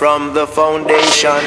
from the foundation,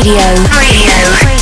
Radio. Radio.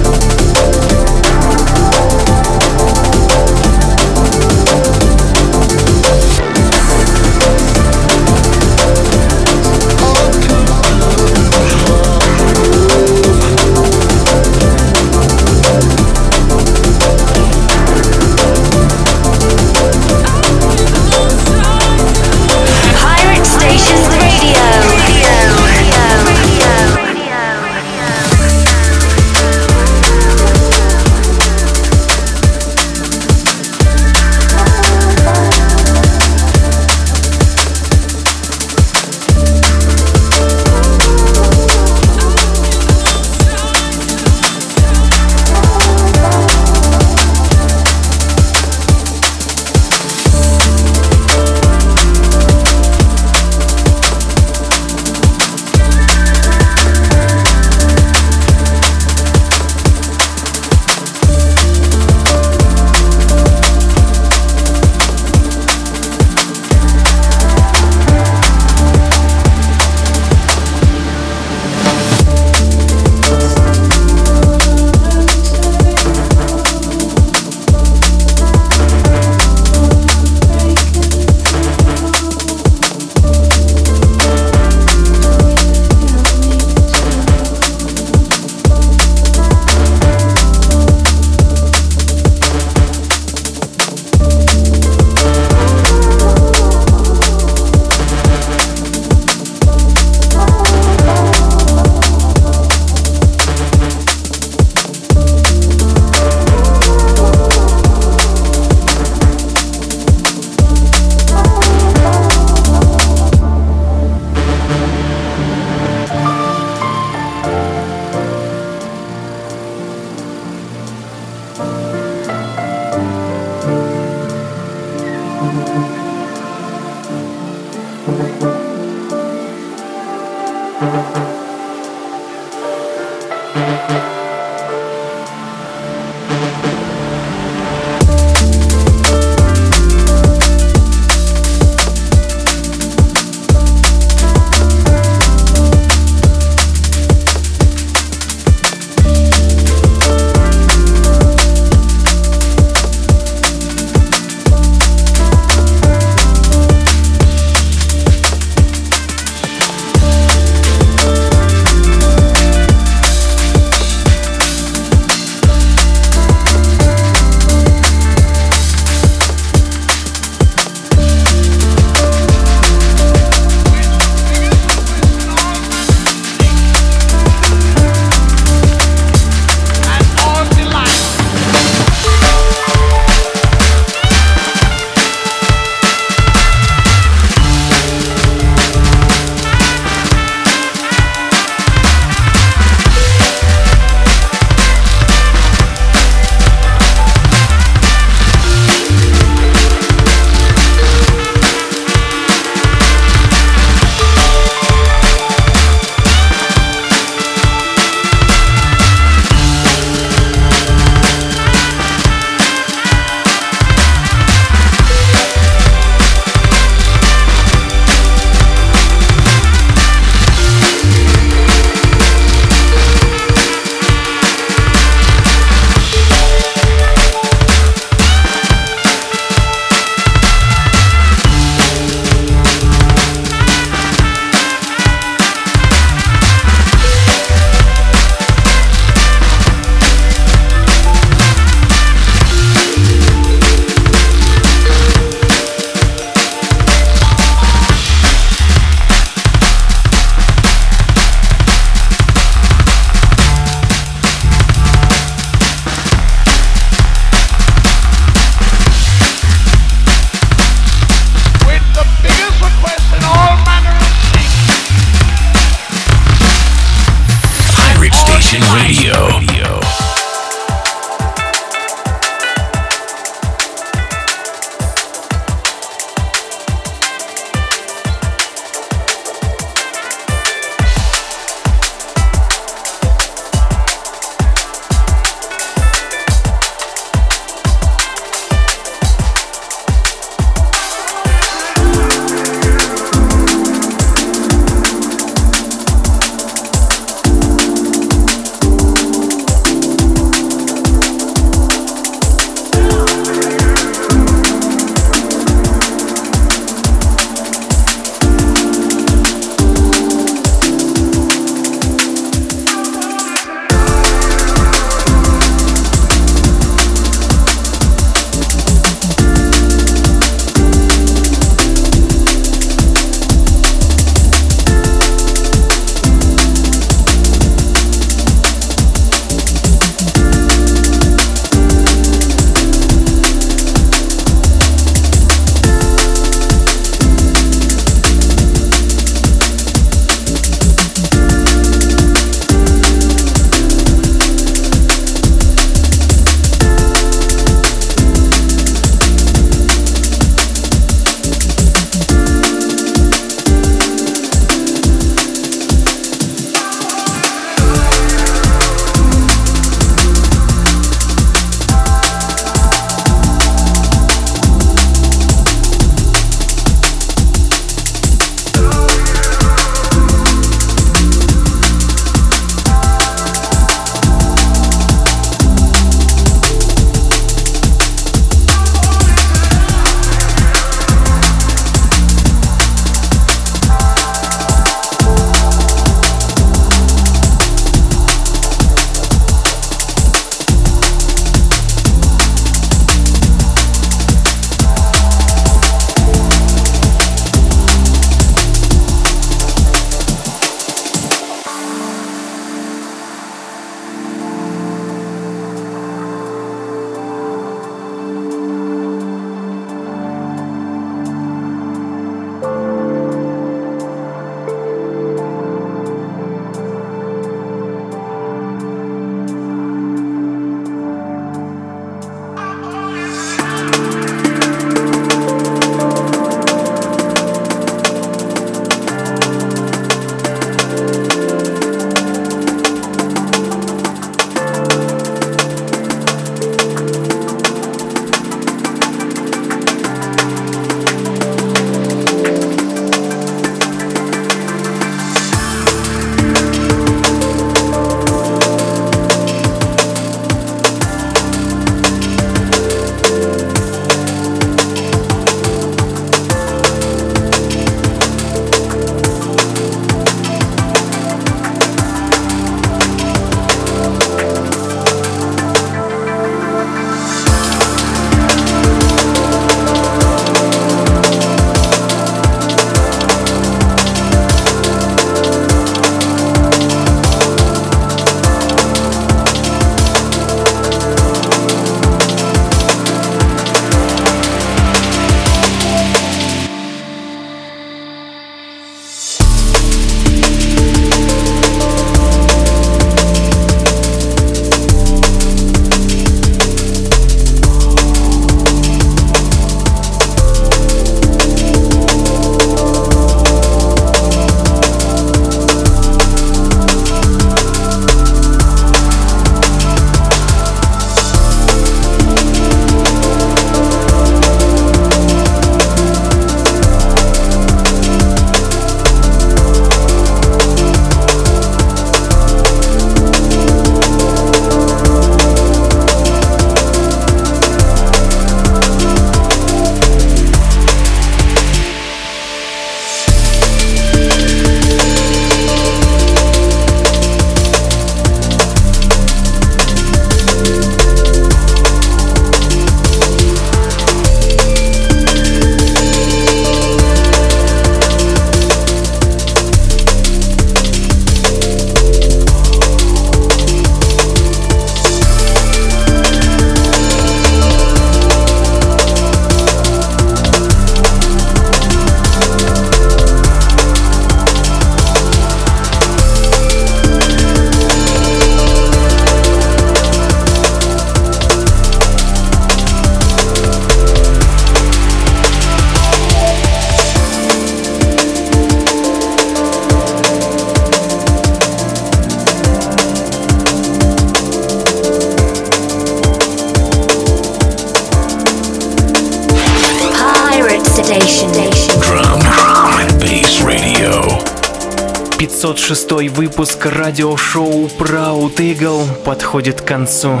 Выпуск радиошоу Proud Eagle подходит к концу.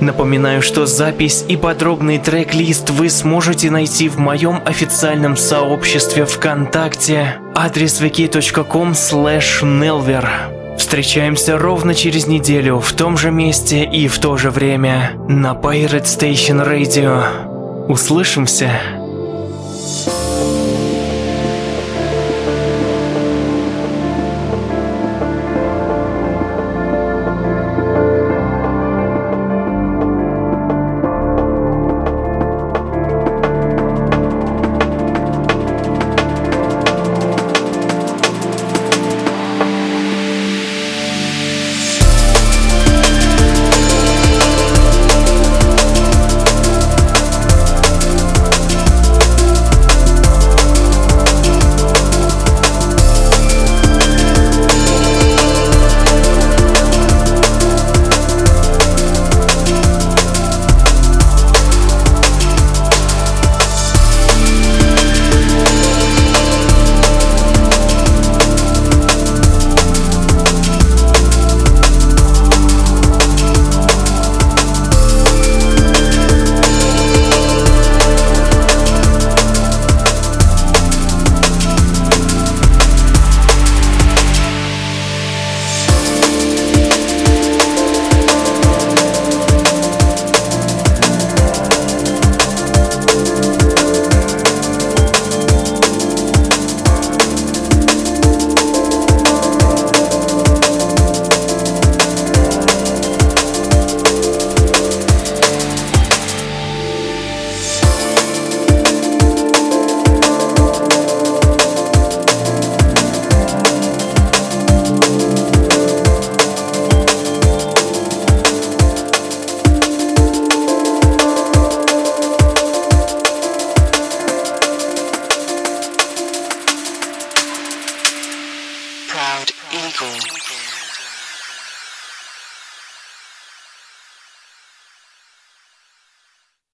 Напоминаю, что запись и подробный трек-лист вы сможете найти в моем официальном сообществе ВКонтакте. Адрес wiki.com nelver. Встречаемся ровно через неделю в том же месте и в то же время на Pirate Station Radio. Услышимся!